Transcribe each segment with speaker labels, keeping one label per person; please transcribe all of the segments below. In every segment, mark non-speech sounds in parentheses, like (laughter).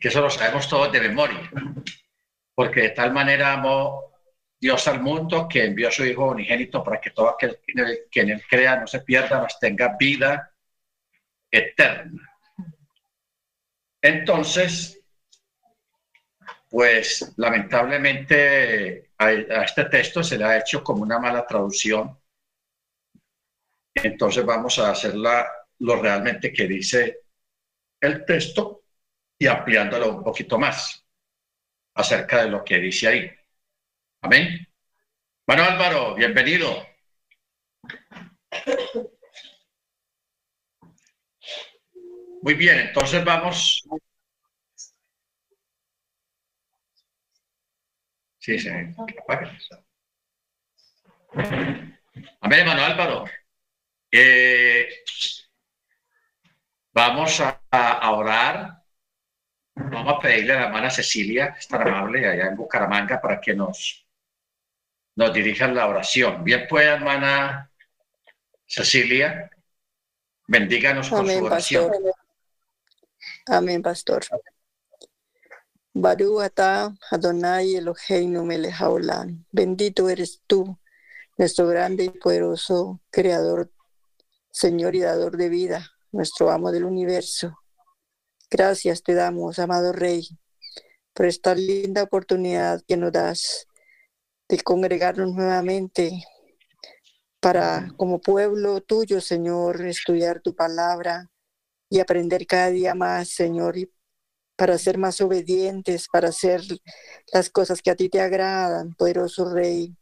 Speaker 1: que eso lo sabemos todos de memoria, porque de tal manera amó Dios al mundo que envió a su Hijo unigénito para que todo aquel que en él crea no se pierda, mas tenga vida eterna. Entonces, pues lamentablemente a, este texto se le ha hecho como una mala traducción. Entonces vamos a hacerla lo realmente que dice el texto y ampliándolo un poquito más acerca de lo que dice ahí. Amén. Bueno, Álvaro, bienvenido. Muy bien, entonces vamos. Sí, sí. Amén, hermano Álvaro. Eh, vamos a, orar. Vamos a pedirle a la hermana Cecilia, que es tan amable, allá en Bucaramanga, para que nos, nos dirija la oración. Bien, pues, hermana Cecilia, bendíganos con su oración.
Speaker 2: Amén, pastor. Baru Adonai Eloheinu Melejaolan. Bendito eres tú, nuestro grande y poderoso Creador, Señor y Dador de vida, nuestro amo del universo. Gracias te damos, amado Rey, por esta linda oportunidad que nos das de congregarnos nuevamente para, como pueblo tuyo, Señor, estudiar tu palabra y aprender cada día más, Señor, y para ser más obedientes, para hacer las cosas que a ti te agradan, poderoso Rey,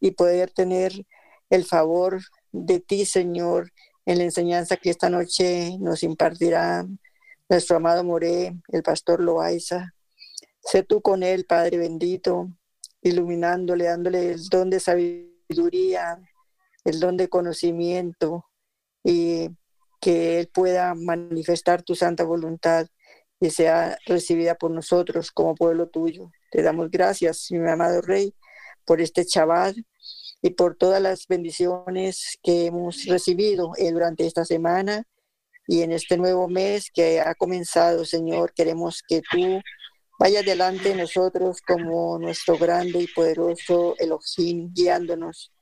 Speaker 2: y poder tener el favor de ti, Señor, en la enseñanza que esta noche nos impartirá nuestro amado Moré, el pastor Loaiza. Sé tú con él, Padre bendito, iluminándole, dándole el don de sabiduría, el don de conocimiento y que Él pueda manifestar tu santa voluntad y sea recibida por nosotros como pueblo tuyo. Te damos gracias, mi amado Rey, por este chaval y por todas las bendiciones que hemos recibido eh, durante esta semana y en este nuevo mes que ha comenzado, Señor. Queremos que tú vayas delante de nosotros como nuestro grande y poderoso Elohim, guiándonos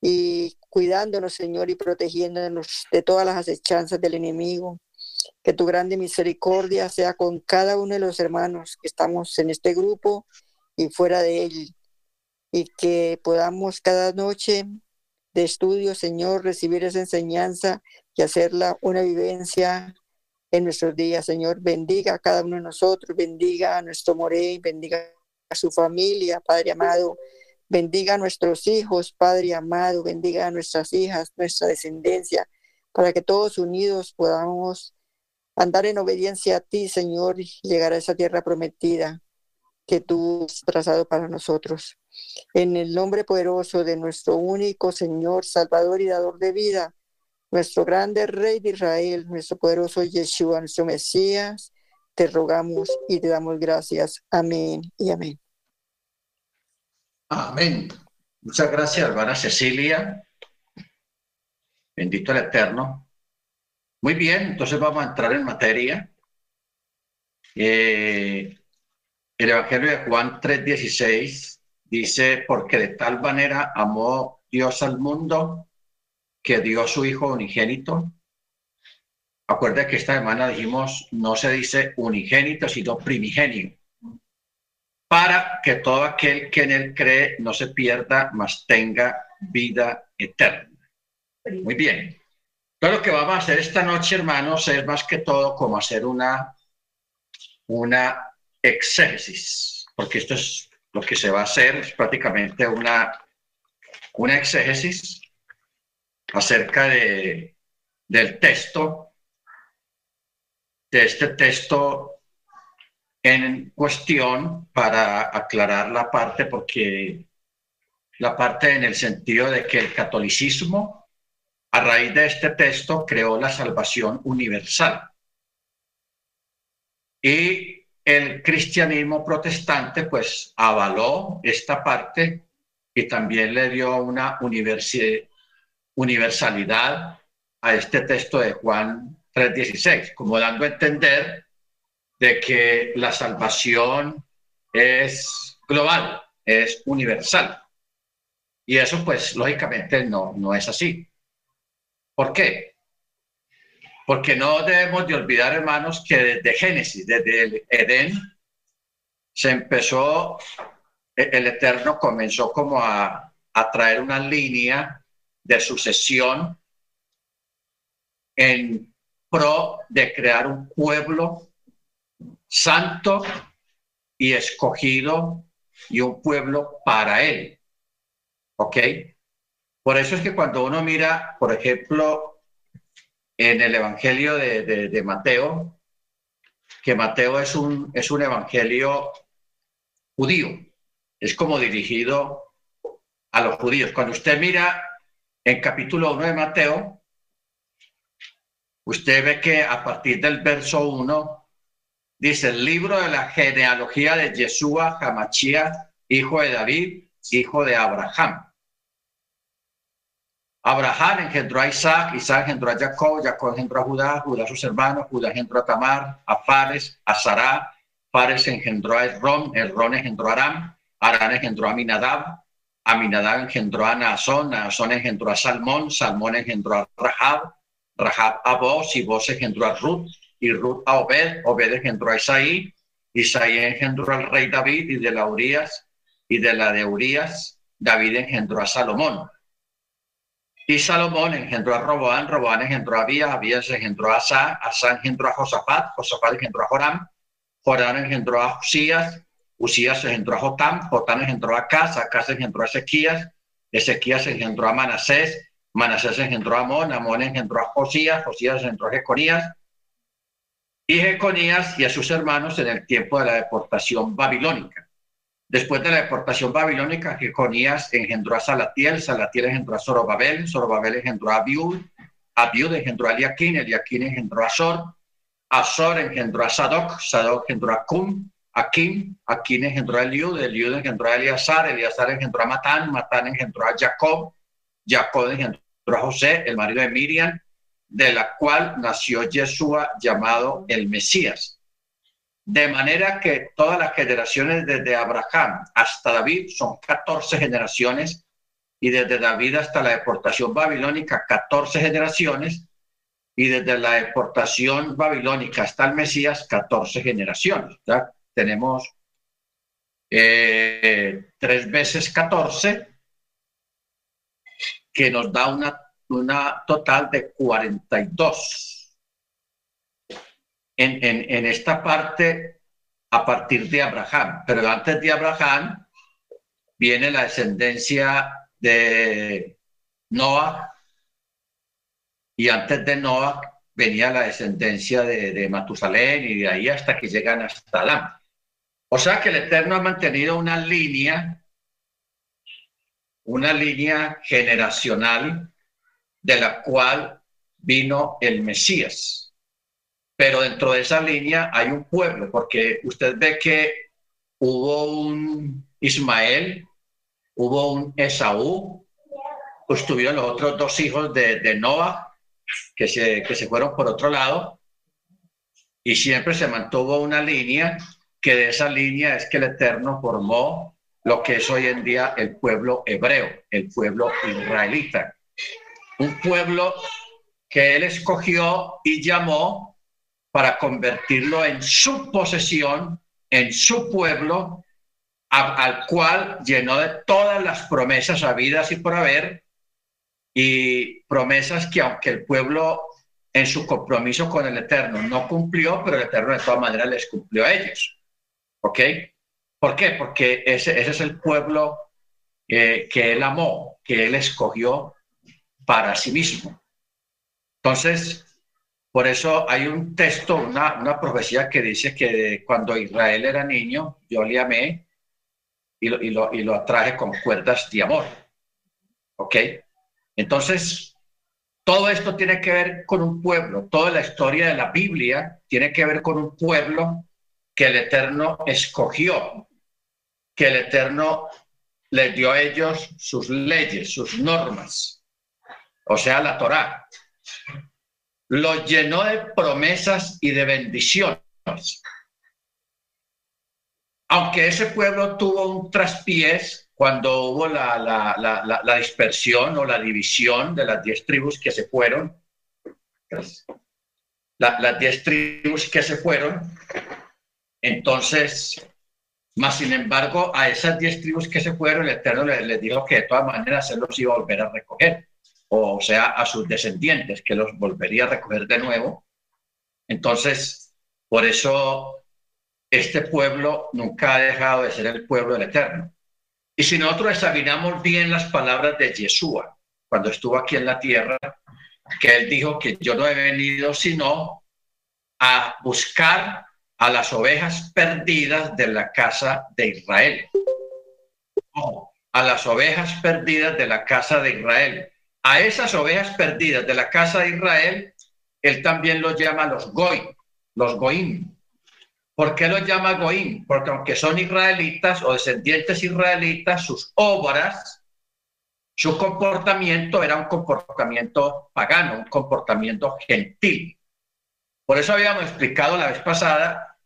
Speaker 2: y cuidándonos, Señor, y protegiéndonos de todas las acechanzas del enemigo. Que tu grande misericordia sea con cada uno de los hermanos que estamos en este grupo y fuera de él. Y que podamos cada noche de estudio, Señor, recibir esa enseñanza y hacerla una vivencia en nuestros días, Señor. Bendiga a cada uno de nosotros, bendiga a nuestro Morey, bendiga a su familia, Padre amado Bendiga a nuestros hijos, Padre amado, bendiga a nuestras hijas, nuestra descendencia, para que todos unidos podamos andar en obediencia a ti, Señor, y llegar a esa tierra prometida que tú has trazado para nosotros. En el nombre poderoso de nuestro único Señor, Salvador y Dador de vida, nuestro grande Rey de Israel, nuestro poderoso Yeshua, nuestro Mesías, te rogamos y te damos gracias. Amén y amén.
Speaker 1: Amén. Muchas gracias, hermana Cecilia. Bendito el Eterno. Muy bien, entonces vamos a entrar en materia. Eh, el Evangelio de Juan 3:16 dice, porque de tal manera amó Dios al mundo que dio su Hijo unigénito. Acuerda que esta semana dijimos, no se dice unigénito, sino primigenio para que todo aquel que en él cree no se pierda, mas tenga vida eterna. Muy bien. Todo lo que vamos a hacer esta noche, hermanos, es más que todo como hacer una, una exégesis, porque esto es lo que se va a hacer, es prácticamente una, una exégesis acerca de, del texto, de este texto en cuestión para aclarar la parte, porque la parte en el sentido de que el catolicismo, a raíz de este texto, creó la salvación universal. Y el cristianismo protestante, pues, avaló esta parte y también le dio una universalidad a este texto de Juan 3.16, como dando a entender de que la salvación es global, es universal. Y eso pues lógicamente no, no es así. ¿Por qué? Porque no debemos de olvidar, hermanos, que desde Génesis, desde el Edén, se empezó, e, el Eterno comenzó como a, a traer una línea de sucesión en pro de crear un pueblo santo y escogido y un pueblo para él. ¿Ok? Por eso es que cuando uno mira, por ejemplo, en el Evangelio de, Mateo, que Mateo es un, es un evangelio judío, es como dirigido a los judíos. Cuando usted mira en capítulo 1 de Mateo, usted ve que a partir del verso 1 dice el libro de la genealogía de Yeshua Hamachía, hijo de David, hijo de Abraham. Abraham engendró a Isaac, Isaac engendró a Jacob, Jacob engendró a Judá, Judá a sus hermanos, Judá engendró a Tamar, a Fares, a Sará, Fares engendró a Errón, Errón engendró a Aram, Aram engendró a Minadab, Aminadab engendró a Naasón, Naasón engendró a Salmón, Salmón engendró a Rahab, Rahab a Boz y Boz engendró a Ruth, y Ruth a Obed, Obed engendró a Isaí, Isaí engendró al rey David y de la Urias, y de la de Urias, David engendró a Salomón. Y Salomón engendró a Roboán, Roboán engendró a Abías, Abías engendró a Asa, Asa engendró a Josafat, Josafat engendró a Joram, Joram engendró a Usías, Usías engendró a Jotam, Jotam engendró a Casa, Casa engendró a Ezequías, Ezequías engendró a Manasés, Manasés engendró a Amón, Amón engendró a Josías, Josías engendró a Jeconías, y Jeconías y a sus hermanos en el tiempo de la deportación babilónica. Después de la deportación babilónica, Jeconías engendró a Salatiel, Salatiel engendró a Zorobabel, Zorobabel engendró a Abiud, Abiud engendró a Eliaquín, Eliaquín engendró a Azor, Azor engendró a Sadoc, Sadoc engendró a Cum, Akim, Akim engendró a Eliud, Eliud engendró a Eleazar, Eleazar engendró a Matán, Matán engendró a Jacob, Jacob engendró a José, el marido de Miriam, de la cual nació Yeshua llamado el Mesías. De manera que todas las generaciones desde Abraham hasta David son 14 generaciones y desde David hasta la deportación babilónica 14 generaciones y desde la deportación babilónica hasta el Mesías 14 generaciones. Tenemos eh, tres veces 14 que nos da una una total de 42. En, esta parte, a partir de Abraham, pero antes de Abraham viene la descendencia de Noah y antes de Noah venía la descendencia de, de, Matusalén y de ahí hasta que llegan hasta Adán. O sea que el Eterno ha mantenido una línea, una línea generacional de la cual vino el Mesías. Pero dentro de esa línea hay un pueblo, porque usted ve que hubo un Ismael, hubo un Esaú, pues tuvieron los otros dos hijos de, de Noah, que se, que se fueron por otro lado, y siempre se mantuvo una línea, que de esa línea es que el Eterno formó lo que es hoy en día el pueblo hebreo, el pueblo israelita. Un pueblo que él escogió y llamó para convertirlo en su posesión, en su pueblo, al cual llenó de todas las promesas habidas y por haber, y promesas que aunque el pueblo en su compromiso con el Eterno no cumplió, pero el Eterno de todas maneras les cumplió a ellos. ¿Ok? ¿Por qué? Porque ese, ese es el pueblo eh, que él amó, que él escogió para sí mismo. Entonces, por eso hay un texto, una, una profecía que dice que cuando Israel era niño, yo le amé y lo, y lo, y lo atraje con cuerdas de amor. ¿Ok? Entonces, todo esto tiene que ver con un pueblo, toda la historia de la Biblia tiene que ver con un pueblo que el Eterno escogió, que el Eterno les dio a ellos sus leyes, sus normas o sea, la Torá, lo llenó de promesas y de bendiciones. aunque ese pueblo tuvo un traspiés cuando hubo la, la, la, dispersión o la división de las diez tribus que se fueron, las diez tribus que se fueron, entonces, más sin embargo, a esas diez tribus que se fueron, el Eterno les, dijo que de todas maneras él los iba a volver a recoger, o sea, a sus descendientes, que los volvería a recoger de nuevo. Entonces, por eso este pueblo nunca ha dejado de ser el pueblo del Eterno. Y si nosotros examinamos bien las palabras de Yeshua, cuando estuvo aquí en la tierra, que él dijo que yo no he venido sino a buscar a las ovejas perdidas de la casa de Israel. a las ovejas perdidas de la casa de Israel. A esas ovejas perdidas de la casa de Israel, él también los llama los goy, los goim. ¿Por qué los llama goim? Porque aunque son israelitas o descendientes israelitas, sus obras, su comportamiento era un comportamiento pagano, un comportamiento gentil. Por eso habíamos explicado la vez pasada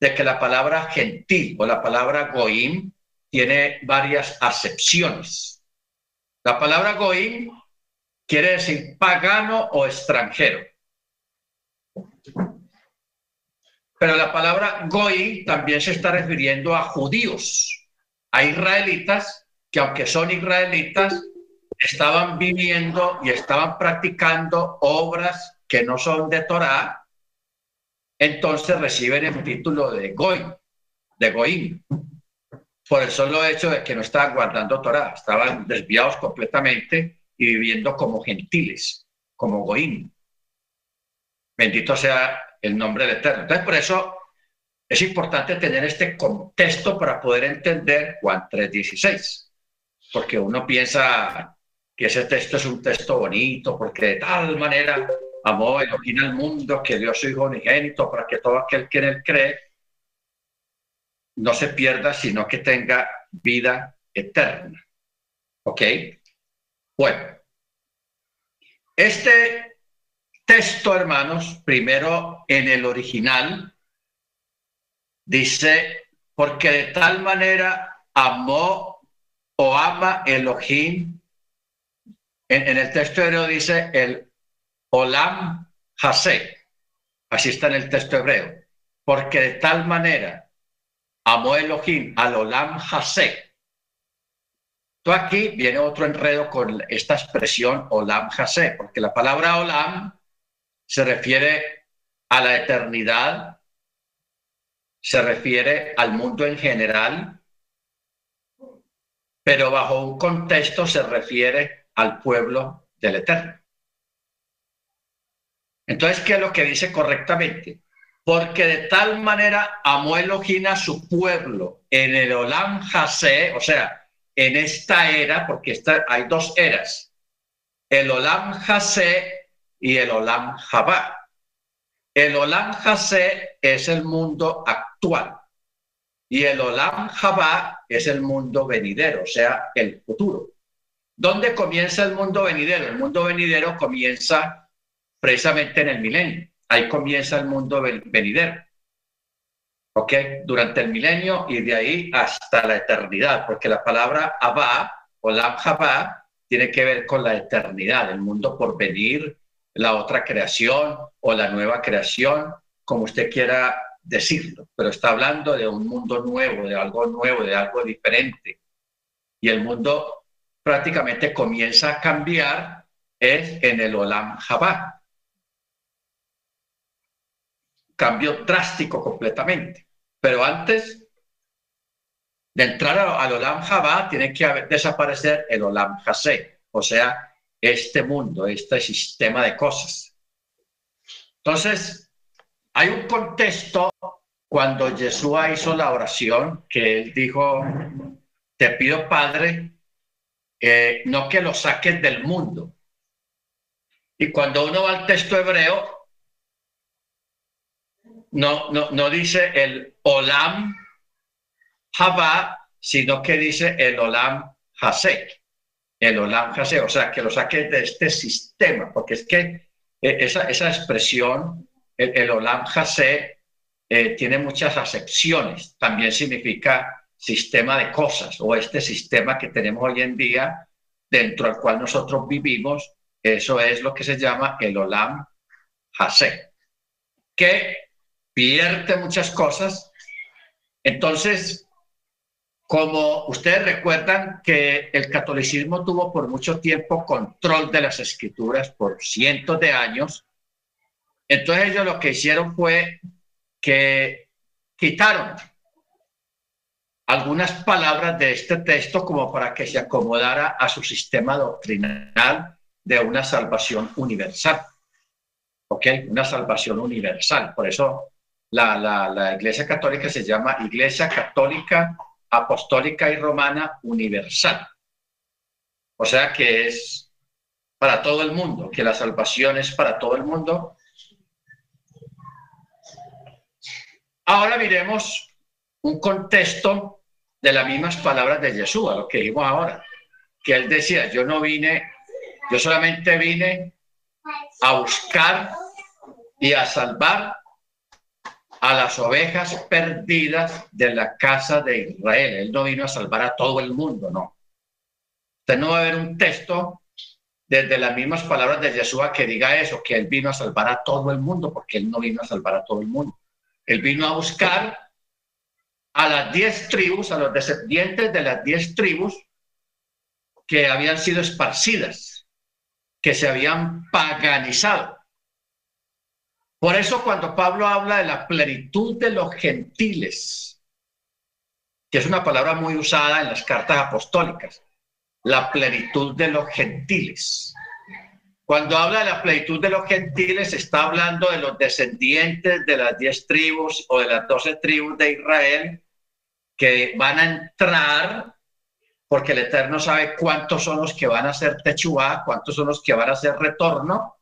Speaker 1: de que la palabra gentil o la palabra goim tiene varias acepciones. La palabra goim quiere decir pagano o extranjero. Pero la palabra goim también se está refiriendo a judíos, a israelitas que aunque son israelitas, estaban viviendo y estaban practicando obras que no son de Torah entonces reciben el título de Goy, de Goim, por el solo hecho de que no estaban guardando Torah, estaban desviados completamente y viviendo como gentiles, como Goim. Bendito sea el nombre del Eterno. Entonces, por eso es importante tener este contexto para poder entender Juan 3.16, porque uno piensa que ese texto es un texto bonito, porque de tal manera amó Elohim al mundo, que dio su Hijo unigénito para que todo aquel que en él cree no se pierda, sino que tenga vida eterna. ¿Ok? Bueno, este texto, hermanos, primero en el original, dice, porque de tal manera amó o ama Elohim. En, en el texto hebreo dice el Olam Hase. Así está en el texto hebreo. Porque de tal manera amó Elohim al Olam Hase. Tú aquí viene otro enredo con esta expresión Olam Hase, porque la palabra Olam se refiere a la eternidad, se refiere al mundo en general, pero bajo un contexto se refiere al pueblo del Eterno. Entonces, ¿qué es lo que dice correctamente? Porque de tal manera amó Elohim a su pueblo en el Olam Hase, o sea, en esta era, porque hay dos eras, el Olam Hase y el Olam Jabá. El Olam Hase es el mundo actual y el Olam Jabá es el mundo venidero, o sea, el futuro. ¿Dónde comienza el mundo venidero? El mundo venidero comienza precisamente en el milenio. Ahí comienza el mundo venidero. ¿Ok? Durante el milenio y de ahí hasta la eternidad, porque la palabra Abba o Lam tiene que ver con la eternidad, el mundo por venir, la otra creación o la nueva creación, como usted quiera decirlo, pero está hablando de un mundo nuevo, de algo nuevo, de algo diferente. Y el mundo prácticamente comienza a cambiar es en el Olam Jabá cambio drástico completamente. Pero antes de entrar al Olam Jabá, tiene que desaparecer el Olam Hase, o sea, este mundo, este sistema de cosas. Entonces, hay un contexto cuando Jesús hizo la oración que él dijo, te pido Padre, no que lo saques del mundo. Y cuando uno va al texto hebreo, no, no, no dice el Olam Haba, sino que dice el Olam Hase. El Olam Hase, o sea, que lo saque de este sistema, porque es que eh, esa, esa expresión, el, Olam Hase, eh, tiene muchas acepciones. También significa sistema de cosas o este sistema que tenemos hoy en día dentro del cual nosotros vivimos. Eso es lo que se llama el Olam Hase, que pierde muchas cosas. Entonces, como ustedes recuerdan que el catolicismo tuvo por mucho tiempo control de las escrituras por cientos de años, entonces ellos lo que hicieron fue que quitaron algunas palabras de este texto como para que se acomodara a su sistema doctrinal de una salvación universal. ¿Ok? Una salvación universal. Por eso la, la, la Iglesia Católica se llama Iglesia Católica apostólica y romana universal. O sea que es para todo el mundo, que la salvación es para todo el mundo. Ahora miremos un contexto de las mismas palabras de Jesús, a lo que dijimos ahora, que él decía, yo no vine, yo solamente vine a buscar y a salvar a las ovejas perdidas de la casa de Israel. Él no vino a salvar a todo el mundo, no. Usted no va a ver un texto desde las mismas palabras de Jesús que diga eso, que él vino a salvar a todo el mundo, porque él no vino a salvar a todo el mundo. Él vino a buscar a las diez tribus, a los descendientes de las diez tribus que habían sido esparcidas, que se habían paganizado. Por eso cuando Pablo habla de la plenitud de los gentiles, que es una palabra muy usada en las cartas apostólicas, la plenitud de los gentiles. Cuando habla de la plenitud de los gentiles, está hablando de los descendientes de las diez tribus o de las doce tribus de Israel que van a entrar, porque el Eterno sabe cuántos son los que van a hacer techuá, cuántos son los que van a hacer retorno,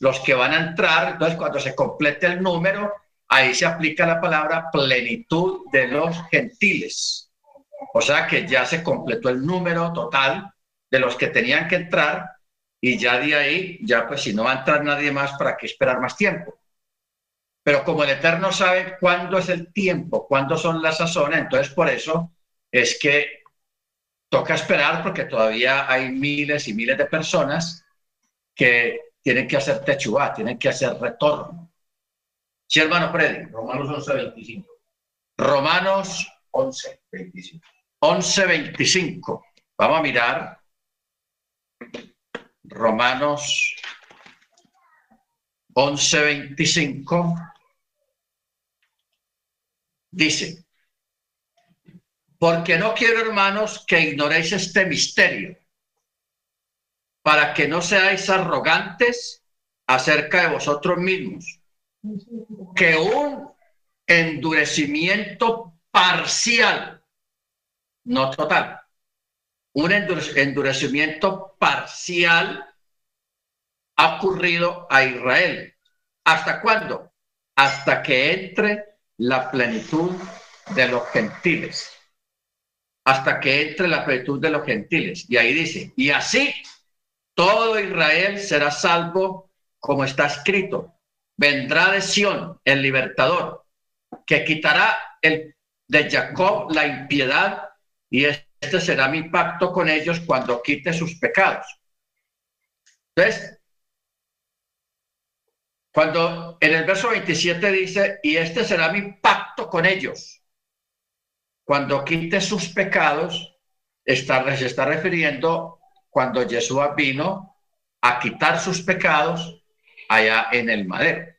Speaker 1: los que van a entrar, entonces cuando se complete el número, ahí se aplica la palabra plenitud de los gentiles. O sea que ya se completó el número total de los que tenían que entrar y ya de ahí, ya pues si no va a entrar nadie más, ¿para qué esperar más tiempo? Pero como el Eterno sabe cuándo es el tiempo, cuándo son las sazones, entonces por eso es que toca esperar porque todavía hay miles y miles de personas que tienen que hacer techubá, tienen que hacer retorno. Sí, hermano Freddy.
Speaker 3: Romanos 11, 25.
Speaker 1: Romanos
Speaker 3: 11, 25.
Speaker 1: 11, 25. Vamos a mirar. Romanos 11, 25. Dice, porque no quiero, hermanos, que ignoréis este misterio para que no seáis arrogantes acerca de vosotros mismos, que un endurecimiento parcial, no total, un endurecimiento parcial ha ocurrido a Israel. ¿Hasta cuándo? Hasta que entre la plenitud de los gentiles. Hasta que entre la plenitud de los gentiles. Y ahí dice, y así todo Israel será salvo como está escrito. Vendrá de Sión el libertador, que quitará el, de Jacob la impiedad y este será mi pacto con ellos cuando quite sus pecados. Entonces, cuando en el verso 27 dice, y este será mi pacto con ellos, cuando quite sus pecados, está, se está refiriendo cuando Jesús vino a quitar sus pecados allá en el madero.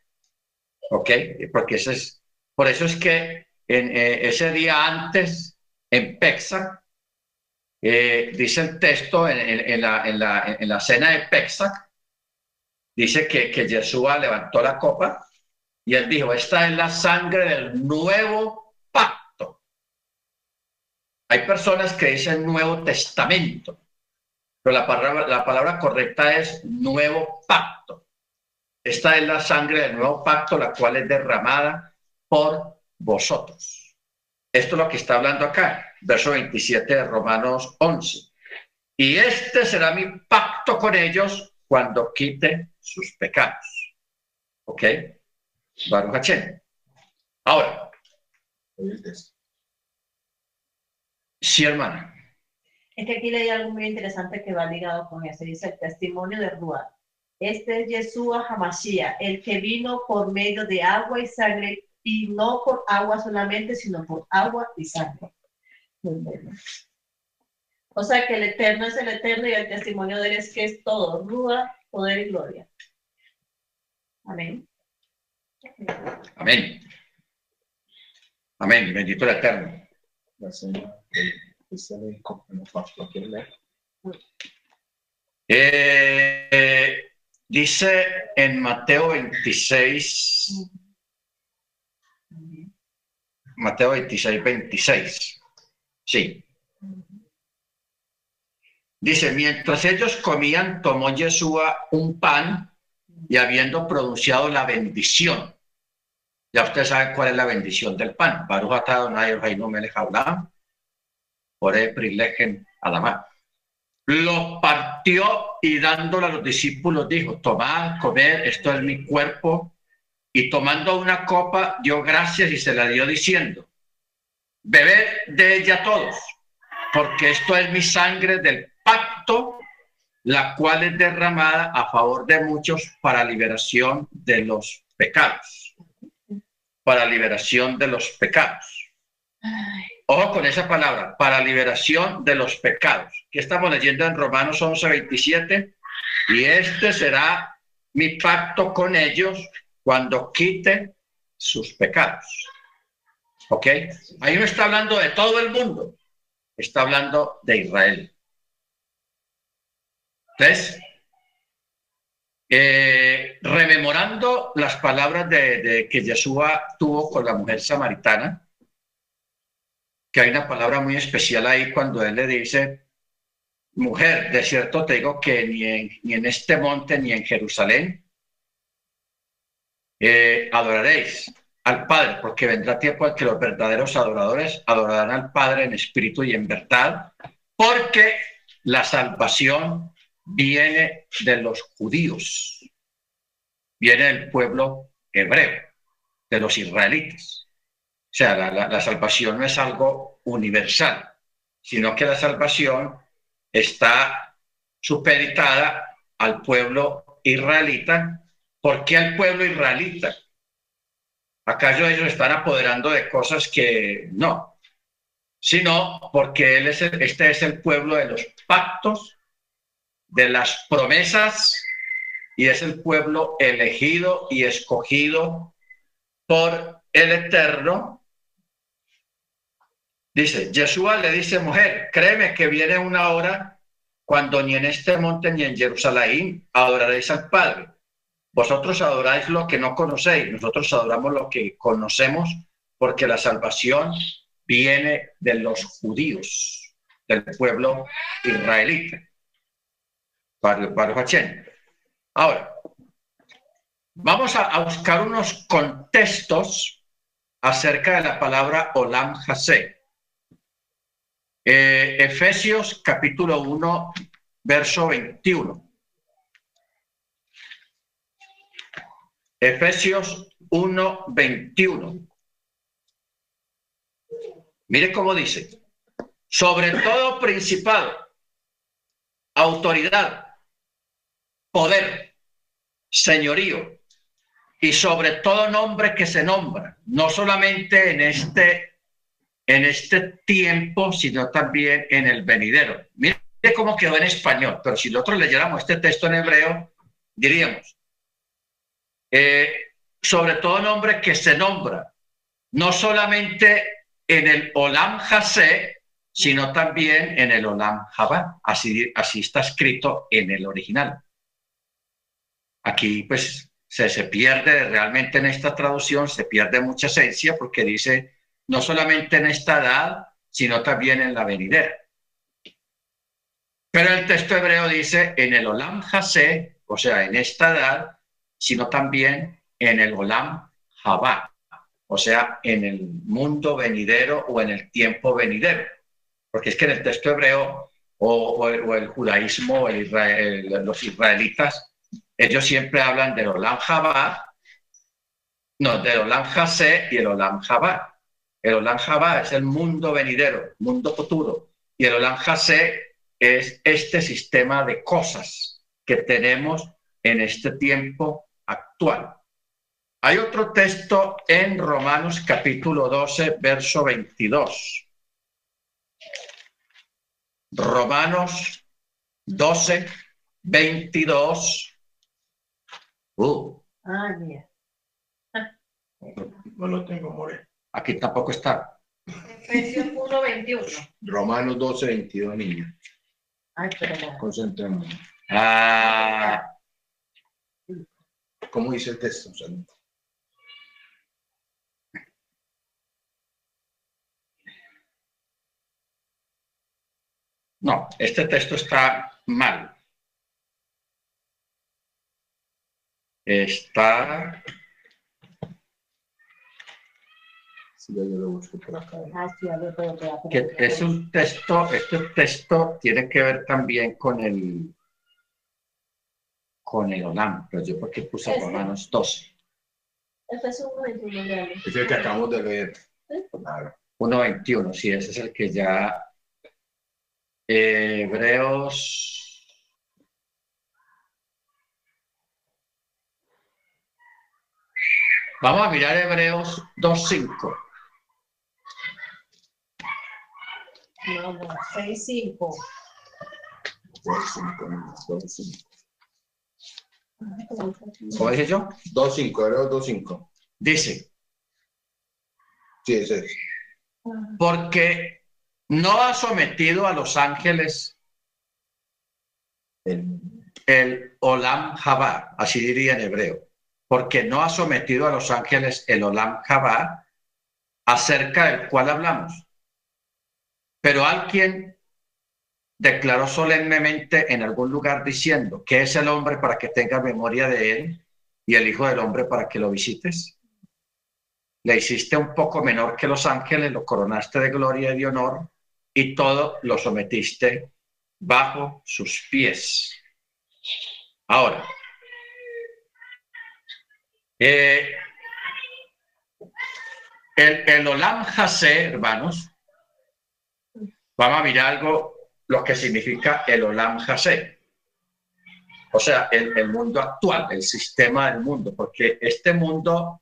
Speaker 1: ¿Ok? Porque ese es, por eso es que en, eh, ese día antes, en Pexac, eh, dice el texto en, la, en, la, cena de Pexac, dice que, que Yeshua levantó la copa y él dijo, esta es la sangre del nuevo pacto. Hay personas que dicen Nuevo Testamento, pero la palabra, la palabra correcta es nuevo pacto. Esta es la sangre del nuevo pacto, la cual es derramada por vosotros. Esto es lo que está hablando acá, verso 27 de Romanos 11. Y este será mi pacto con ellos cuando quite sus pecados. ¿Ok? Baruch Ahora, sí, hermana.
Speaker 4: Es que aquí leí algo muy interesante que va ligado con eso. Dice el testimonio de Ruach. Este es Yeshua Hamashiach, el que vino por medio de agua y sangre, y no por agua solamente, sino por agua y sangre. O sea que el eterno es el eterno y el testimonio de él es que es todo, Ruach, poder y gloria. Amén.
Speaker 1: Amén. Amén. Bendito el eterno.
Speaker 3: La leer.
Speaker 1: Eh, dice en Mateo 26, Mateo 26, 26. Sí. Dice, mientras ellos comían, tomó Yeshua un pan y habiendo pronunciado la bendición. Ya ustedes saben cuál es la bendición del pan. Baruch atah Ore privilegien adamá. Lo partió y dándolo a los discípulos dijo, tomad, comer, esto es mi cuerpo. Y tomando una copa, dio gracias y se la dio diciendo, bebed de ella todos, porque esto es mi sangre del pacto, la cual es derramada a favor de muchos para liberación de los pecados. Para liberación de los pecados. Ojo con esa palabra, para liberación de los pecados. Que estamos leyendo en Romanos 11, 27. Y este será mi pacto con ellos cuando quite sus pecados. ¿Ok? Ahí no está hablando de todo el mundo, está hablando de Israel. Entonces, eh, rememorando las palabras de, de, que Yeshua tuvo con la mujer samaritana, que hay una palabra muy especial ahí cuando él le dice, mujer, de cierto te digo que ni en, ni en este monte ni en Jerusalén eh, adoraréis al Padre, porque vendrá tiempo en que los verdaderos adoradores adorarán al Padre en espíritu y en verdad, porque la salvación viene de los judíos, viene del pueblo hebreo, de los israelitas. O sea, la, la, salvación no es algo universal, sino que la salvación está supeditada al pueblo israelita. ¿Por qué al pueblo israelita? ¿Acaso ellos están apoderando de cosas que no? Sino porque él es el, este es el pueblo de los pactos, de las promesas, y es el pueblo elegido y escogido por el Eterno Dice, Yeshua le dice, mujer, créeme que viene una hora cuando ni en este monte ni en Jerusalén adoraréis al Padre. Vosotros adoráis lo que no conocéis, nosotros adoramos lo que conocemos porque la salvación viene de los judíos, del pueblo israelita. Ahora, vamos a, a, buscar unos contextos acerca de la palabra Olam Haseh. Eh, Efesios capítulo 1, verso 21. Efesios 1, 21. Mire cómo dice, sobre todo principado, autoridad, poder, señorío y sobre todo nombre que se nombra, no solamente en este en este tiempo, sino también en el venidero. Mire cómo quedó en español, pero si nosotros leyéramos este texto en hebreo, diríamos, eh, sobre todo nombre que se nombra, no solamente en el Olam Hase, sino también en el Olam Jabá. Así, así está escrito en el original. Aquí, pues, se, se pierde realmente en esta traducción, se pierde mucha esencia porque dice no solamente en esta edad, sino también en la venidera. Pero el texto hebreo dice en el Olam Hase, o sea, en esta edad, sino también en el Olam Jabá, o sea, en el mundo venidero o en el tiempo venidero. Porque es que en el texto hebreo o, o, o el judaísmo, el Israel, los israelitas, ellos siempre hablan del Olam Jabá no, del Olam Hase y el Olam Jabá. El Olam Jabá es el mundo venidero, mundo futuro, y el Olam Hase es este sistema de cosas que tenemos en este tiempo actual. Hay otro texto en Romanos capítulo 12, verso 22. Romanos 12, 22. Uh,
Speaker 4: Ah.
Speaker 3: No lo tengo, More.
Speaker 1: Aquí tampoco está.
Speaker 4: Efesios 1, 21.
Speaker 3: Romanos 12, 22, niña.
Speaker 4: Ay, pero no.
Speaker 3: Concentrémonos.
Speaker 1: Ah,
Speaker 3: ¿Cómo dice el texto? Santo?
Speaker 1: no, este texto está mal. Está,
Speaker 3: Sí, ya yo lo busco por acá.
Speaker 4: Ah, sí, a ver, pero, pero,
Speaker 1: que es un texto, este texto tiene que ver también con el con el Olam, pero yo porque puse
Speaker 4: Este.
Speaker 1: Romanos 12,
Speaker 4: Efesios 1, 21, léalo.
Speaker 3: Es el que acabamos de leer. Claro.
Speaker 1: 1.21, sí, ese es el que ya eh, Hebreos Vamos a mirar Hebreos 2.5.
Speaker 4: No, no, 6, 5.
Speaker 3: Dos, cinco, niña. Dos, cinco.
Speaker 1: ¿Cómo dije yo?
Speaker 3: Dos, cinco, Hebreos dos, cinco.
Speaker 1: Dice,
Speaker 3: Sí, ese es.
Speaker 1: porque no ha sometido a los ángeles
Speaker 3: El-
Speaker 1: el Olam Jabá, así diría en hebreo, porque no ha sometido a los ángeles el Olam Jabá, acerca del cual hablamos. Pero alguien declaró solemnemente en algún lugar diciendo que es el hombre para que tenga memoria de él y el Hijo del Hombre para que lo visites. Le hiciste un poco menor que los ángeles, lo coronaste de gloria y de honor y todo lo sometiste bajo sus pies. Ahora, eh, el, el Olam hermanos, vamos a mirar algo, lo que significa el Olam Hase. O sea, el, el mundo actual, el sistema del mundo, porque este mundo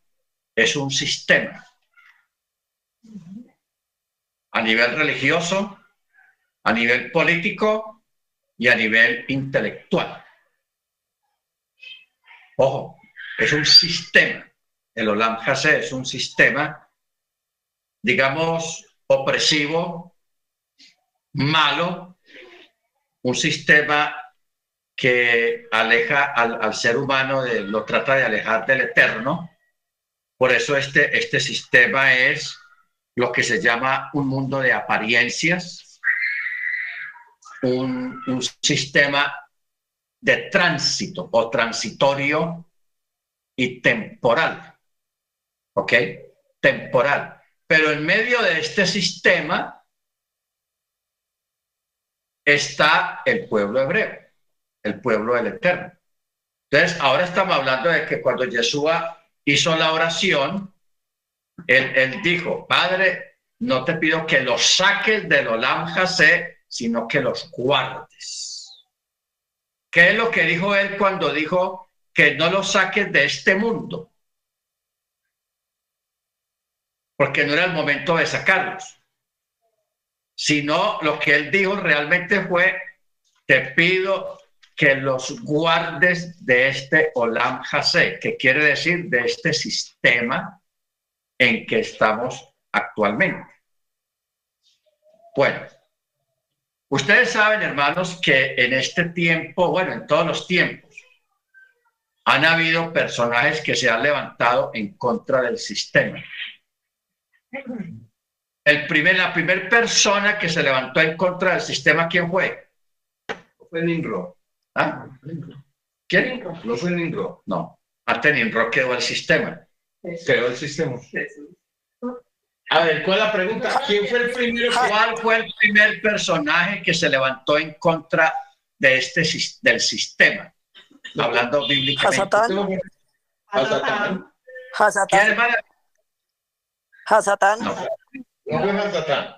Speaker 1: es un sistema a nivel religioso, a nivel político y a nivel intelectual. Ojo, es un sistema. El Olam Hase es un sistema, digamos, opresivo, malo, un sistema que aleja al, ser humano, de, lo trata de alejar del eterno. Por eso este, este sistema es lo que se llama un mundo de apariencias, un, un sistema de tránsito o transitorio y temporal. ¿Ok? Temporal. Pero en medio de este sistema está el pueblo hebreo, el pueblo del Eterno. Entonces, ahora estamos hablando de que cuando Yeshua hizo la oración, él, dijo, Padre, no te pido que los saques del Olam Hase, sino que los guardes. ¿Qué es lo que dijo él cuando dijo que no los saques de este mundo? Porque no era el momento de sacarlos. Sino lo que él dijo realmente fue, te pido que los guardes de este Olam Hase, que quiere decir de este sistema en que estamos actualmente. Bueno, ustedes saben, hermanos, que en este tiempo, bueno, en todos los tiempos, han habido personajes que se han levantado en contra del sistema. El primer, la primera persona que se levantó en contra del sistema, ¿quién fue?
Speaker 3: Fue Nimrod.
Speaker 1: ¿Ah? ¿Quién?
Speaker 3: No fue Nimrod.
Speaker 1: No, antes Nimrod quedó el sistema.
Speaker 3: Creó el sistema. A ver, ¿cuál es la pregunta? ¿Quién fue el primero?
Speaker 1: ¿Cuál fue el primer personaje que se levantó en contra de este del sistema? Hablando bíblicamente.
Speaker 2: Satán,
Speaker 3: A Satán.
Speaker 1: ¿Quién
Speaker 2: Hasatán. Hasatán.
Speaker 1: No.
Speaker 3: No fue Hasatán.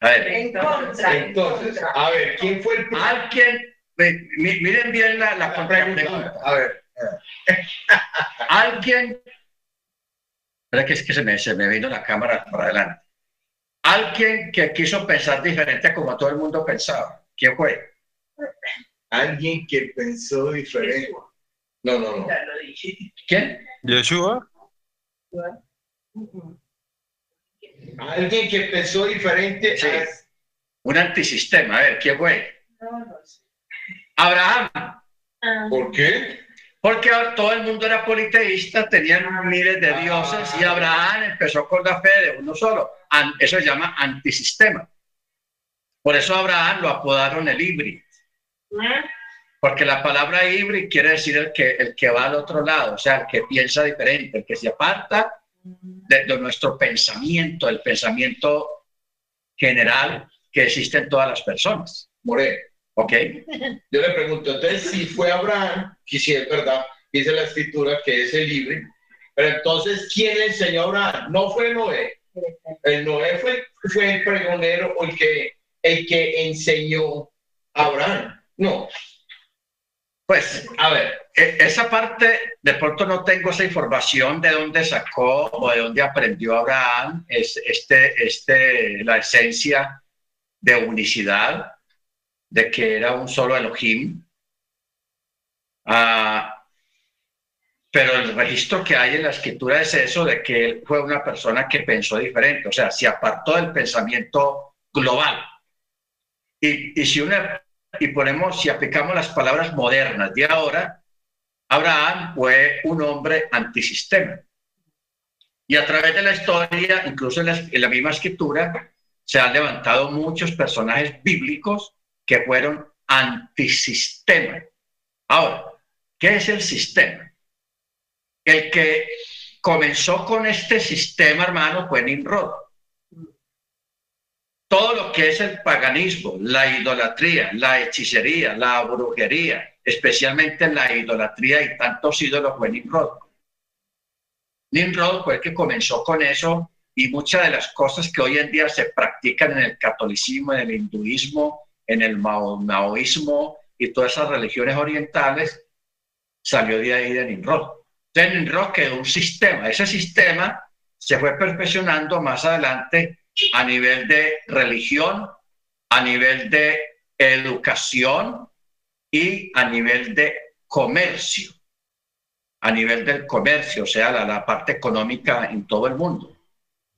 Speaker 1: A ver,
Speaker 4: En contra. en
Speaker 3: Entonces,
Speaker 4: contra.
Speaker 3: a ver, ¿quién fue el primero?
Speaker 1: alguien, mi- mi- miren bien la, la contrapregunta.
Speaker 3: A ver, (laughs)
Speaker 1: Alguien, espera que es que se me, se me vino la cámara para adelante. Alguien que quiso pensar diferente a como todo el mundo pensaba. ¿Quién fue?
Speaker 3: alguien que pensó diferente. No, no, no.
Speaker 4: Ya lo dije.
Speaker 1: ¿Quién?
Speaker 5: Yeshua.
Speaker 3: Alguien que pensó diferente.
Speaker 1: Sí.
Speaker 3: a-
Speaker 1: Un antisistema. A ver, ¿quién fue?
Speaker 4: No, no sé.
Speaker 1: Abraham.
Speaker 4: Ah,
Speaker 3: ¿Por qué?
Speaker 1: Porque todo el mundo era politeísta, tenían miles de dioses y Abraham empezó con la fe de uno solo. Eso se llama antisistema. Por eso Abraham lo apodaron el híbrido.
Speaker 4: ¿eh?
Speaker 1: Porque la palabra híbrido quiere decir el que, el que va al otro lado, o sea, el que piensa diferente, el que se aparta de, de nuestro pensamiento, el pensamiento general que existe en todas las personas.
Speaker 3: More,
Speaker 1: ¿Ok?
Speaker 3: yo le pregunto, entonces si fue Abraham, que sí es verdad, dice la escritura que es el libre, pero entonces, ¿quién le enseñó a Abraham? No fue Noé. El Noé fue, fue el pregonero o el que, el que enseñó a Abraham. No,
Speaker 1: Pues, a ver, e- esa parte, de pronto no tengo esa información de dónde sacó o de dónde aprendió Abraham es, este, este, la esencia de unicidad, de que era un solo Elohim. Ah, pero el registro que hay en la escritura es eso de que él fue una persona que pensó diferente, o sea, se apartó del pensamiento global. Y, y si una y ponemos, si aplicamos las palabras modernas de ahora, Abraham fue un hombre antisistema. Y a través de la historia, incluso en la, misma escritura, se han levantado muchos personajes bíblicos que fueron antisistema. Ahora, ¿qué es el sistema? El que comenzó con este sistema, hermano, fue Nimrod todo lo que es el paganismo, la idolatría, la hechicería, la brujería, especialmente la idolatría y tantos ídolos fue Nimrod. Nimrod fue el que comenzó con eso y muchas de las cosas que hoy en día se practican en el catolicismo, en el hinduismo, en el mao- maoísmo y todas esas religiones orientales, salió de ahí de Nimrod. Entonces Nimrod quedó un sistema. Ese sistema se fue perfeccionando más adelante a nivel de religión, a nivel de educación y a nivel de comercio, a nivel del comercio, o sea, la, parte económica en todo el mundo.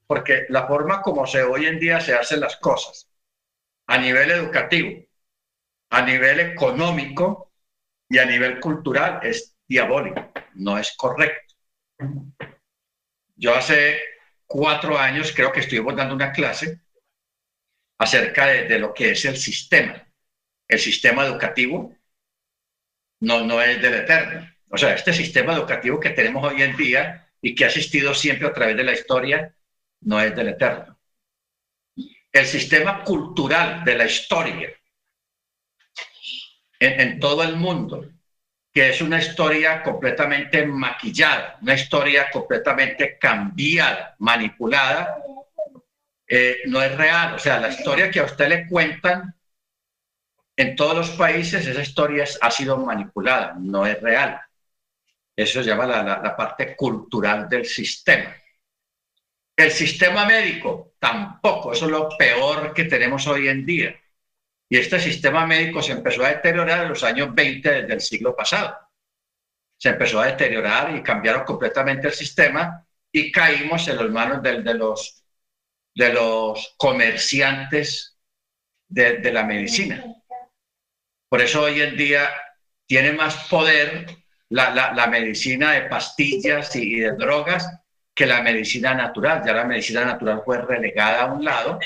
Speaker 1: Porque la forma como se hoy en día se hacen las cosas, a nivel educativo, a nivel económico y a nivel cultural es diabólico, no es correcto. Yo hace cuatro años creo que estuvimos dando una clase acerca de, lo que es el sistema. El sistema educativo no, no es del eterno. O sea, este sistema educativo que tenemos hoy en día y que ha existido siempre a través de la historia no es del eterno. El sistema cultural de la historia en todo el mundo que es una historia completamente maquillada, una historia completamente cambiada, manipulada, eh, no es real. O sea, la historia que a usted le cuentan en todos los países, esa historia ha sido manipulada, no es real. Eso se llama la, la, la parte cultural del sistema. El sistema médico, tampoco, eso es lo peor que tenemos hoy en día. Y este sistema médico se empezó a deteriorar en los años 20 desde el siglo pasado. Se empezó a deteriorar y cambiaron completamente el sistema y caímos en las manos de, de los, de los comerciantes de, de, la medicina. Por eso hoy en día tiene más poder la, la, la medicina de pastillas y de drogas que la medicina natural. Ya la medicina natural fue relegada a un lado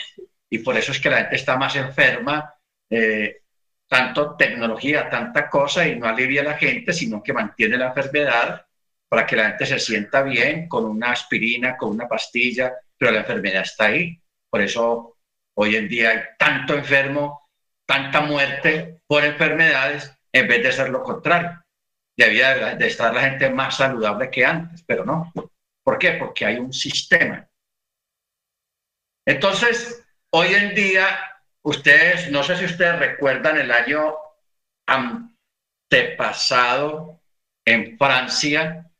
Speaker 1: y por eso es que la gente está más enferma eh, tanto tecnología, tanta cosa y no alivia a la gente, sino que mantiene la enfermedad para que la gente se sienta bien con una aspirina, con una pastilla, pero la enfermedad está ahí. Por eso hoy en día hay tanto enfermo, tanta muerte por enfermedades, en vez de ser lo contrario. Debía de estar la gente más saludable que antes, pero no, ¿Por qué? Porque hay un sistema. Entonces, hoy en día, ustedes, no sé si ustedes recuerdan el año antepasado en Francia,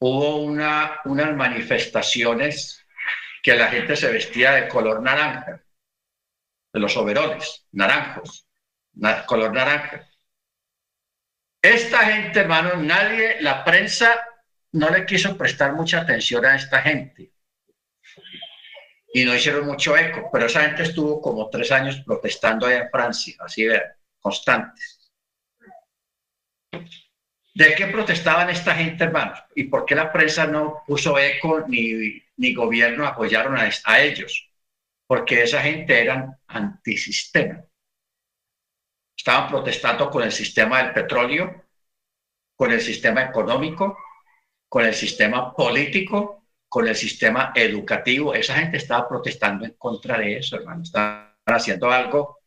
Speaker 1: hubo una, unas manifestaciones que la gente se vestía de color naranja, de los overoles, naranjos, color naranja. Esta gente, hermano, nadie, la prensa no le quiso prestar mucha atención a esta gente y no hicieron mucho eco, pero esa gente estuvo como tres años protestando allá en Francia, así de constantes. ¿De qué protestaban esta gente, hermanos? ¿Y por qué la prensa no puso eco ni, ni gobierno apoyaron a, a ellos? Porque esa gente eran antisistema. Estaban protestando con el sistema del petróleo, con el sistema económico, con el sistema político, con el sistema educativo. Esa gente estaba protestando en contra de eso, hermano. Estaban haciendo algo,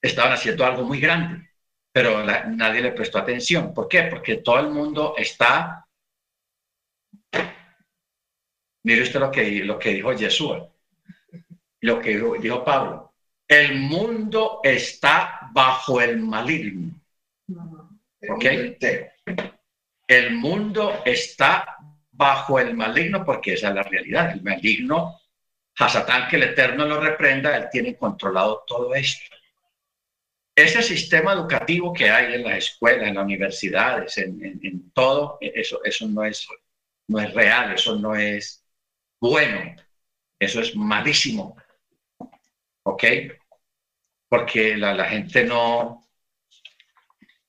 Speaker 1: estaban haciendo algo muy grande, pero nadie le prestó atención. ¿Por qué? Porque todo el mundo está... Mire usted lo que, lo que dijo Jesús, lo que dijo Pablo. El mundo está bajo el maligno. ¿Ok? El mundo está bajo el maligno porque esa es la realidad. El maligno, a Satán que el Eterno lo reprenda, él tiene controlado todo esto. Ese sistema educativo que hay en las escuelas, en las universidades, en, todo, eso, eso no, es, no es real, eso no es bueno, eso es malísimo. ¿ok? Porque la, gente no,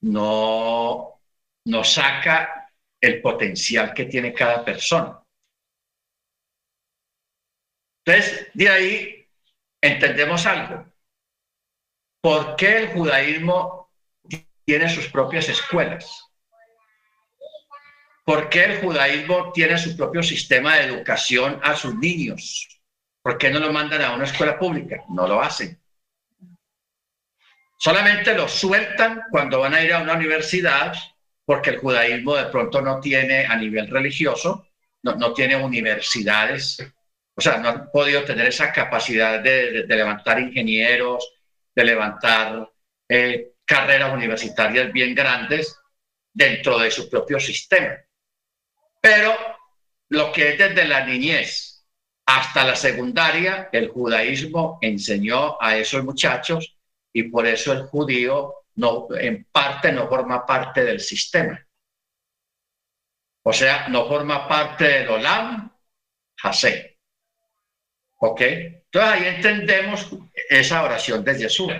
Speaker 1: no, no saca el potencial que tiene cada persona. Entonces, de ahí entendemos algo. ¿Por qué el judaísmo tiene sus propias escuelas? ¿Por qué el judaísmo tiene su propio sistema de educación a sus niños? ¿Por qué no lo mandan a una escuela pública? No lo hacen. Solamente lo sueltan cuando van a ir a una universidad, porque el judaísmo de pronto no tiene a nivel religioso, no, tiene universidades, o sea, no han podido tener esa capacidad de, levantar ingenieros, de levantar eh, carreras universitarias bien grandes dentro de su propio sistema. Pero lo que es desde la niñez, hasta la secundaria, el judaísmo enseñó a esos muchachos y por eso el judío no, en parte no forma parte del sistema. O sea, no forma parte del Olam Hasé. ¿Ok? Entonces ahí entendemos esa oración de Jesús.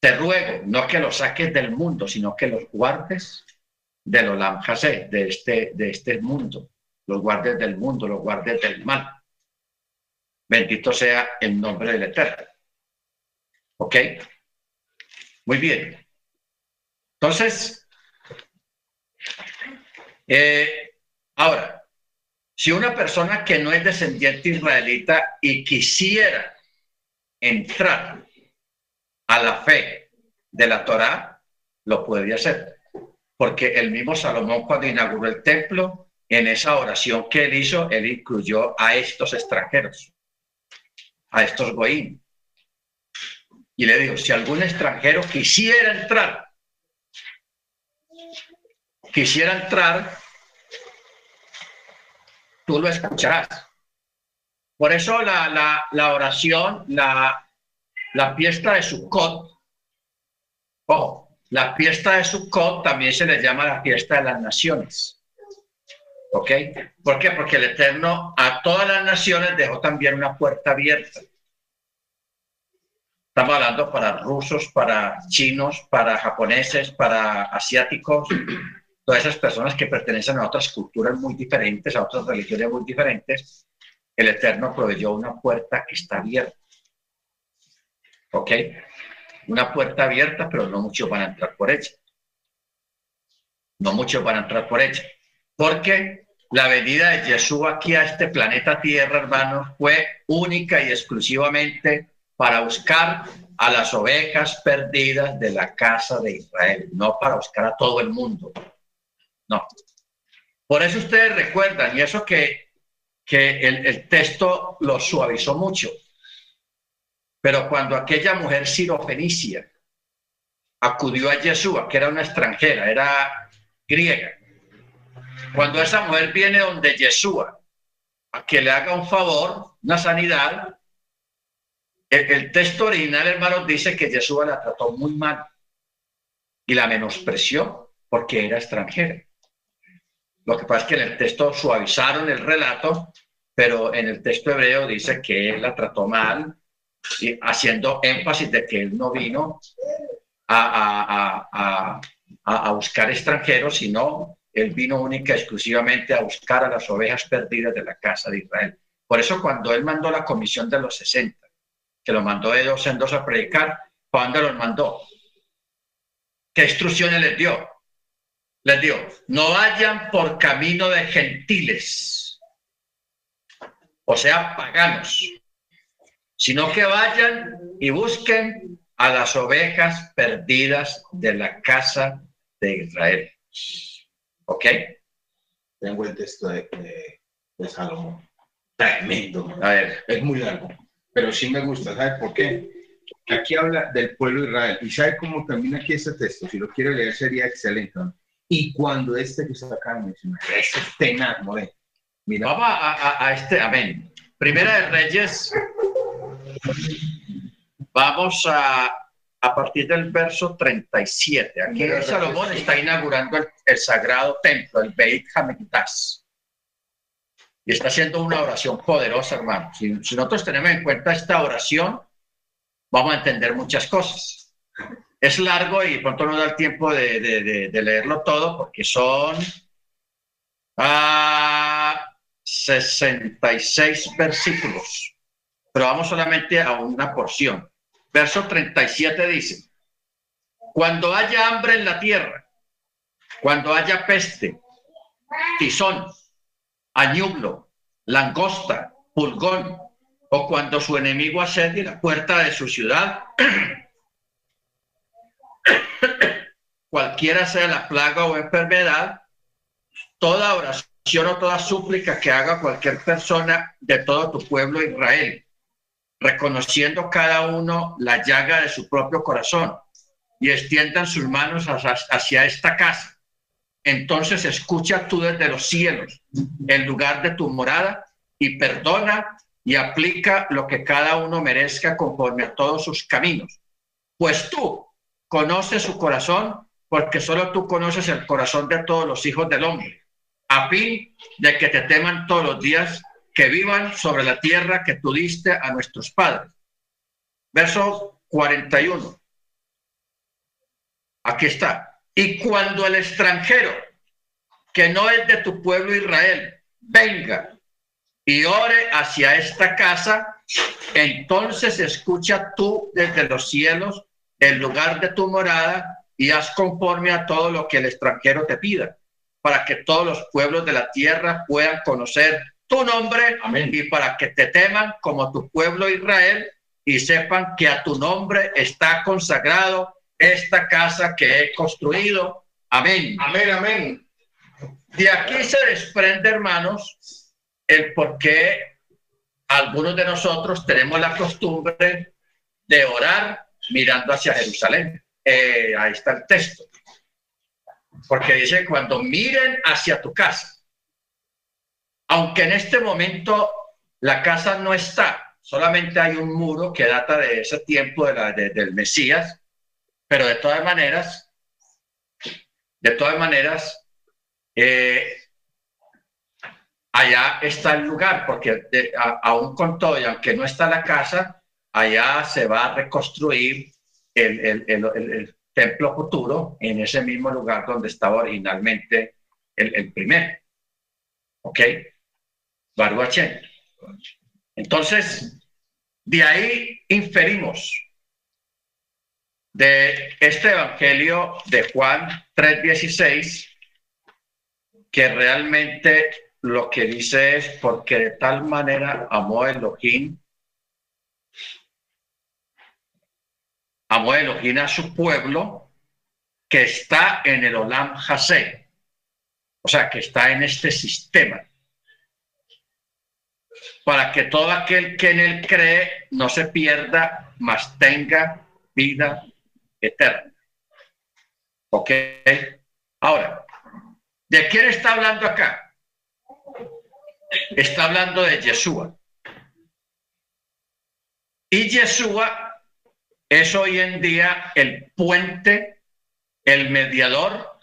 Speaker 1: Te ruego, no que los saques del mundo, sino que los guardes del Olam Hasé, de este, de este mundo los guardes del mundo, los guardes del mal. Bendito sea el nombre del Eterno. ¿Ok? Muy bien. Entonces, eh, ahora, si una persona que no es descendiente israelita y quisiera entrar a la fe de la Torá, lo podría hacer. Porque el mismo Salomón cuando inauguró el templo, en esa oración que él hizo, él incluyó a estos extranjeros, a estos goín. Y le dijo, si algún extranjero quisiera entrar, quisiera entrar, tú lo escucharás. Por eso la, oración, la, la fiesta de Sukkot, ojo, la fiesta de Sukkot también se le llama la fiesta de las naciones. ¿Ok? ¿Por qué? Porque el Eterno a todas las naciones dejó también una puerta abierta. Estamos hablando para rusos, para chinos, para japoneses, para asiáticos, todas esas personas que pertenecen a otras culturas muy diferentes, a otras religiones muy diferentes. El Eterno proveyó una puerta que está abierta. ¿Ok? Una puerta abierta, pero no muchos van a entrar por ella. No muchos van a entrar por ella. Porque la venida de Jesús aquí a este planeta Tierra, hermanos, fue única y exclusivamente para buscar a las ovejas perdidas de la casa de Israel, no para buscar a todo el mundo. No. Por eso ustedes recuerdan, y eso que, que el, texto lo suavizó mucho, pero cuando aquella mujer sirofenicia acudió a Yeshua, que era una extranjera, era griega, cuando esa mujer viene donde Yeshua a que le haga un favor, una sanidad, el, texto original, hermanos, dice que Yeshua la trató muy mal y la menospreció porque era extranjera. Lo que pasa es que en el texto suavizaron el relato, pero en el texto hebreo dice que la trató mal, haciendo énfasis de que él no vino a buscar extranjeros, sino él vino única exclusivamente a buscar a las ovejas perdidas de la casa de Israel. Por eso cuando él mandó la comisión de los 60, que lo mandó de dos en dos a predicar, ¿cuándo los mandó? ¿Qué instrucciones les dio? Les dio, no vayan por camino de gentiles, o sea, paganos, sino que vayan y busquen a las ovejas perdidas de la casa de Israel. ¿Ok?
Speaker 3: Tengo el texto de, Salomón. Tremendo. A ver, es muy largo, pero sí me gusta. ¿Sabes por qué? Aquí habla del pueblo de Israel. ¿Y sabe cómo termina aquí este texto? Si lo quiere leer sería excelente. Y cuando este que está acá menciona, este tenaz,
Speaker 1: Mira. Vamos a, a este, amén. Primera de Reyes. Vamos a a partir del verso 37. Aquí Salomón está inaugurando el, sagrado templo, el Beit Hamikdash. Y está haciendo una oración poderosa, hermano. Si, nosotros tenemos en cuenta esta oración, vamos a entender muchas cosas. Es largo y pronto no da el tiempo de, leerlo todo porque son 66 ah, versículos. Pero vamos solamente a una porción. Verso 37 dice, cuando haya hambre en la tierra, cuando haya peste, tizón, añublo, langosta, pulgón, o cuando su enemigo asedie la puerta de su ciudad, (coughs) cualquiera sea la plaga o enfermedad, toda oración o toda súplica que haga cualquier persona de todo tu pueblo Israel, reconociendo cada uno la llaga de su propio corazón y extiendan sus manos hacia, esta casa. Entonces escucha tú desde los cielos, en lugar de tu morada, y perdona y aplica lo que cada uno merezca conforme a todos sus caminos. Pues tú conoces su corazón, porque solo tú conoces el corazón de todos los hijos del hombre, a fin de que te teman todos los días que vivan sobre la tierra que tú diste a nuestros padres. Verso 41. Aquí está. Y cuando el extranjero, que no es de tu pueblo Israel, venga y ore hacia esta casa, entonces escucha tú desde los cielos el lugar de tu morada y haz conforme a todo lo que el extranjero te pida, para que todos los pueblos de la tierra puedan conocer tu nombre y para que te teman como tu pueblo Israel y sepan que a tu nombre está consagrado esta casa que he construido. Amén.
Speaker 3: Amén, amén.
Speaker 1: De aquí se desprende, hermanos, el por qué algunos de nosotros tenemos la costumbre de orar mirando hacia Jerusalén. Eh, ahí está el texto. Porque dice, cuando miren hacia tu casa, aunque en este momento la casa no está, solamente hay un muro que data de ese tiempo de la, del Mesías, pero de todas maneras, de todas maneras, eh, allá está el lugar, porque aún con todo, y aunque no está la casa, allá se va a reconstruir el, templo futuro en ese mismo lugar donde estaba originalmente el, primero. ¿Ok? Entonces, de ahí inferimos de este Evangelio de Juan 3:16 que realmente lo que dice es porque de tal manera amó Elohim, amó Elohim a su pueblo que está en el Olam Hasé. o sea, que está en este sistema, para que todo aquel que en él cree no se pierda, mas tenga vida eterna. ¿Ok? Ahora, ¿de quién está hablando acá? Está hablando de Yeshua. Y Yeshua es hoy en día el puente, el mediador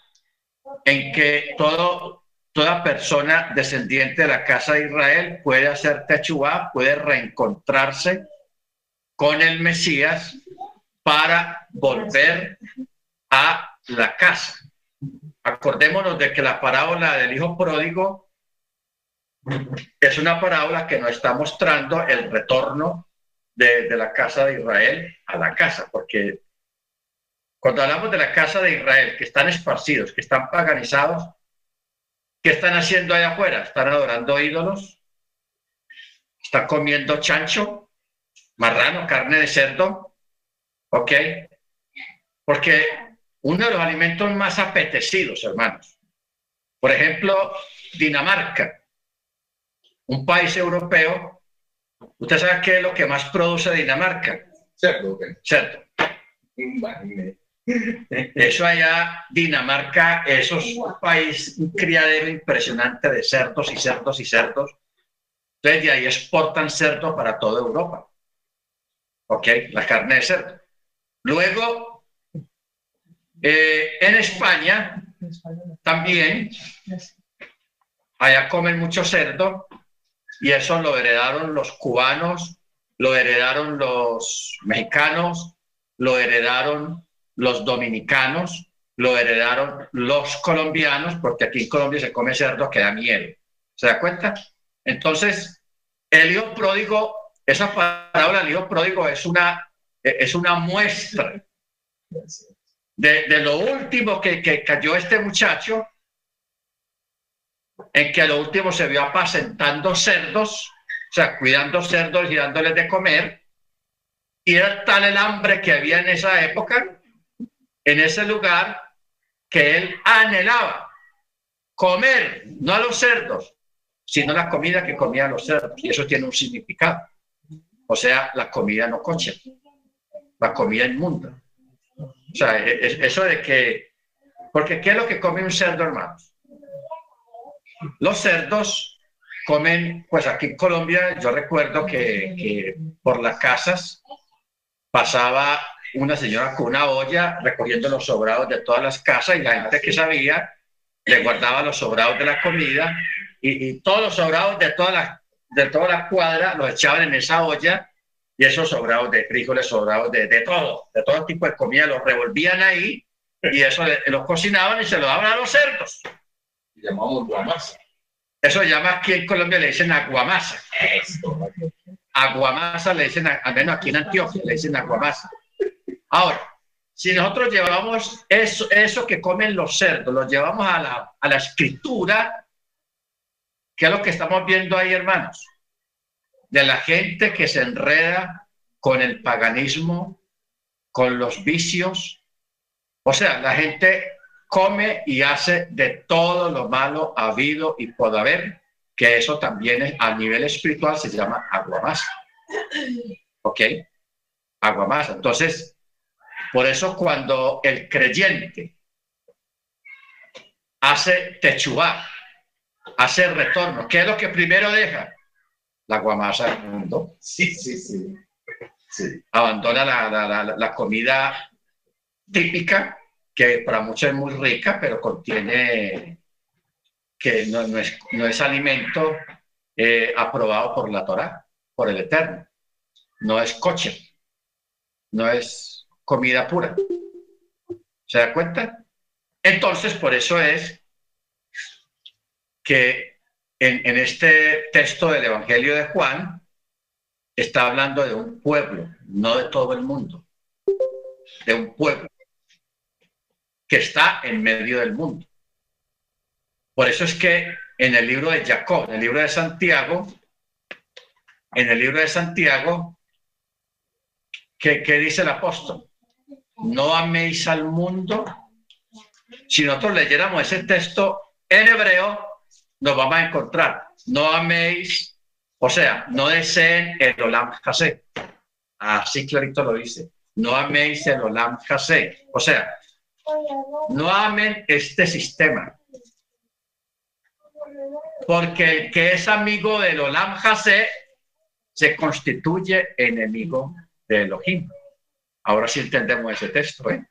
Speaker 1: en que todo, toda persona descendiente de la casa de Israel puede hacer Techubá, puede reencontrarse con el Mesías para volver a la casa. Acordémonos de que la parábola del hijo pródigo es una parábola que nos está mostrando el retorno de, de, la casa de Israel a la casa, porque cuando hablamos de la casa de Israel, que están esparcidos, que están paganizados, ¿qué están haciendo allá afuera? ¿Están adorando ídolos? ¿Están comiendo chancho, marrano, carne de cerdo? ¿Ok? Porque uno de los alimentos más apetecidos, hermanos, por ejemplo, Dinamarca, un país europeo, ¿usted sabe qué es lo que más produce Dinamarca?
Speaker 3: Cerdo.
Speaker 1: Cerdo. Eso allá, Dinamarca, eso es un país, un criadero impresionante de cerdos y cerdos y cerdos. Entonces, de ahí exportan cerdo para toda Europa. ¿Ok? La carne de cerdo. Luego, eh, en España, también, allá comen mucho cerdo y eso lo heredaron los cubanos, lo heredaron los mexicanos, lo heredaron los dominicanos, lo heredaron los colombianos, porque aquí en Colombia se come cerdo que da miedo. ¿Se da cuenta? Entonces, el hijo pródigo, esa palabra el hijo pródigo es una, es una muestra (laughs) de, de lo último que, que cayó este muchacho, en que a lo último se vio apacentando cerdos, o sea, cuidando cerdos y dándoles de comer, y era tal el hambre que había en esa época en ese lugar que él anhelaba comer, no a los cerdos, sino la comida que comían los cerdos. Y eso tiene un significado. O sea, la comida no coche, la comida inmunda. O sea, eso de que, porque ¿qué es lo que come un cerdo, hermanos? Los cerdos comen, pues aquí en Colombia, yo recuerdo que, por las casas pasaba una señora con una olla recogiendo los sobrados de todas las casas y la gente que sabía le guardaba los sobrados de la comida y, todos los sobrados de toda, la, de toda la cuadra los echaban en esa olla y esos sobrados de frijoles, sobrados de, de todo, de todo tipo de comida, los revolvían ahí y eso los cocinaban y se lo daban a los cerdos.
Speaker 3: Llamamos guamasa.
Speaker 1: Eso llama aquí en Colombia, le dicen aguamasa. Aguamasa le dicen, al menos aquí en Antioquia, le dicen aguamasa. Ahora, si nosotros llevamos eso, eso que comen los cerdos, lo llevamos a la, a la escritura, ¿qué es lo que estamos viendo ahí, hermanos? De la gente que se enreda con el paganismo, con los vicios. O sea, la gente come y hace de todo lo malo habido y por haber, que eso también es, a nivel espiritual se llama aguamasa. ¿Ok? Aguamasa. Entonces, por eso cuando el creyente hace techubá, hace retorno, ¿qué es lo que primero deja? La guamasa del mundo.
Speaker 3: Sí, sí, sí.
Speaker 1: sí. Abandona la, la, comida típica, que para muchos es muy rica, pero contiene que no, no, es, no es, alimento eh, aprobado por la Torah, por el Eterno. No es coche, no es comida pura. ¿Se da cuenta? Entonces, por eso es que en, este texto del Evangelio de Juan está hablando de un pueblo, no de todo el mundo, de un pueblo que está en medio del mundo. Por eso es que en el libro de Jacob, en el libro de Santiago, en el libro de Santiago, ¿qué, qué dice el apóstol? no améis al mundo. Si nosotros leyéramos ese texto en hebreo nos vamos a encontrar, no améis, o sea, no deseen el Olam Hasé. Así clarito lo dice, no améis el Olam Hasé. O sea, no amen este sistema. Porque el que es amigo del Olam Hasé se constituye enemigo de Elohim. Ahora sí entendemos ese texto, ¿eh?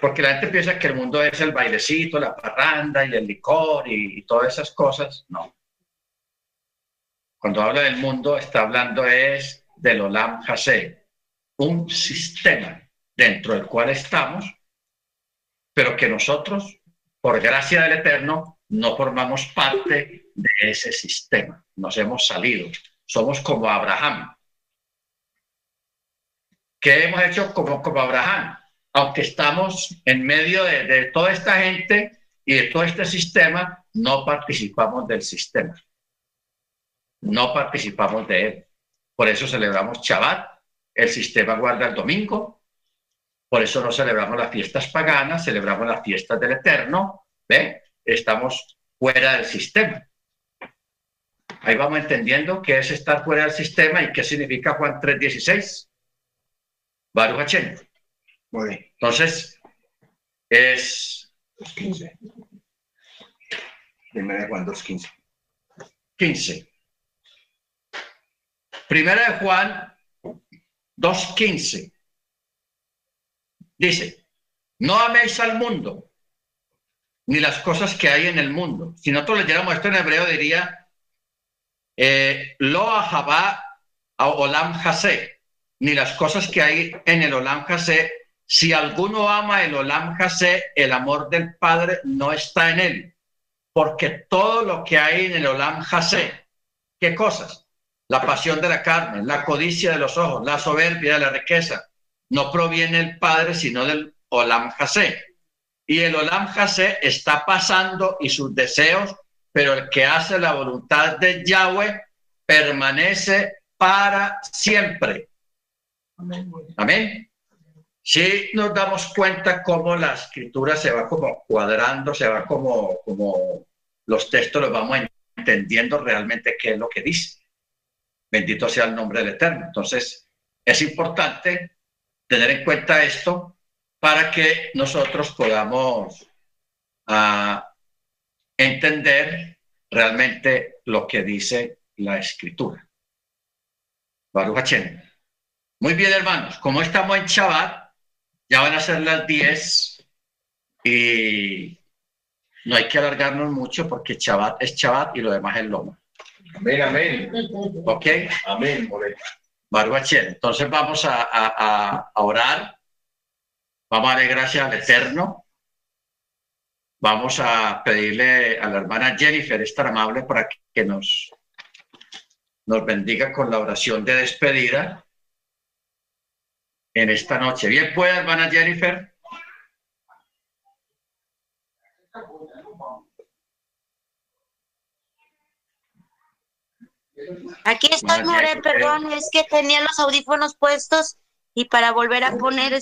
Speaker 1: Porque la gente piensa que el mundo es el bailecito, la parranda y el licor y, todas esas cosas. No. Cuando habla del mundo, está hablando es del Olam Hasé, un sistema dentro del cual estamos, pero que nosotros, por gracia del Eterno, no formamos parte de ese sistema. Nos hemos salido. Somos como Abraham. ¿Qué hemos hecho como Abraham? Aunque estamos en medio de, toda esta gente y de todo este sistema, no participamos del sistema. No participamos de él. Por eso celebramos Shabbat. El sistema guarda el domingo, por eso no celebramos las fiestas paganas, celebramos las fiestas del Eterno. ¿Ve? Estamos fuera del sistema. Ahí vamos entendiendo qué es estar fuera del sistema y qué significa Juan 3.16. Baruch Muy bien. Entonces, es... 15.
Speaker 3: Primera de Juan 2.15.
Speaker 1: 15. Primera de Juan 2.15. Dice, no améis al mundo, ni las cosas que hay en el mundo. Si nosotros leyéramos esto en hebreo, diría, eh, lo ahabá a olam hase, ni las cosas que hay en el olam hase. Si alguno ama el olam hase, el amor del Padre no está en él, porque todo lo que hay en el olam hase, ¿qué cosas? La pasión de la carne, la codicia de los ojos, la soberbia de la riqueza, no proviene el Padre, sino del Olam Hasé. Y el Olam Hasé está pasando y sus deseos, pero el que hace la voluntad de Yahweh permanece para siempre. Amén. Si nos damos cuenta cómo la escritura se va como cuadrando, se va como, como los textos los vamos entendiendo realmente qué es lo que dice. Bendito sea el nombre del Eterno. Entonces, es importante tener en cuenta esto para que nosotros podamos ah, entender realmente lo que dice la escritura. Baruch Muy bien, hermanos, como estamos en Shabbat, ya van a ser las 10 y no hay que alargarnos mucho porque Shabbat es Shabbat y lo demás es Loma.
Speaker 3: Amén, amén.
Speaker 1: ¿Ok?
Speaker 3: Amén.
Speaker 1: Entonces vamos a, orar, vamos a darle gracias al Eterno, vamos a pedirle a la hermana Jennifer, es tan amable para que nos, nos bendiga con la oración de despedida en esta noche. Bien puede, hermana Jennifer.
Speaker 5: Aquí estoy, More, perdón, es que tenía los audífonos puestos y para volver a poner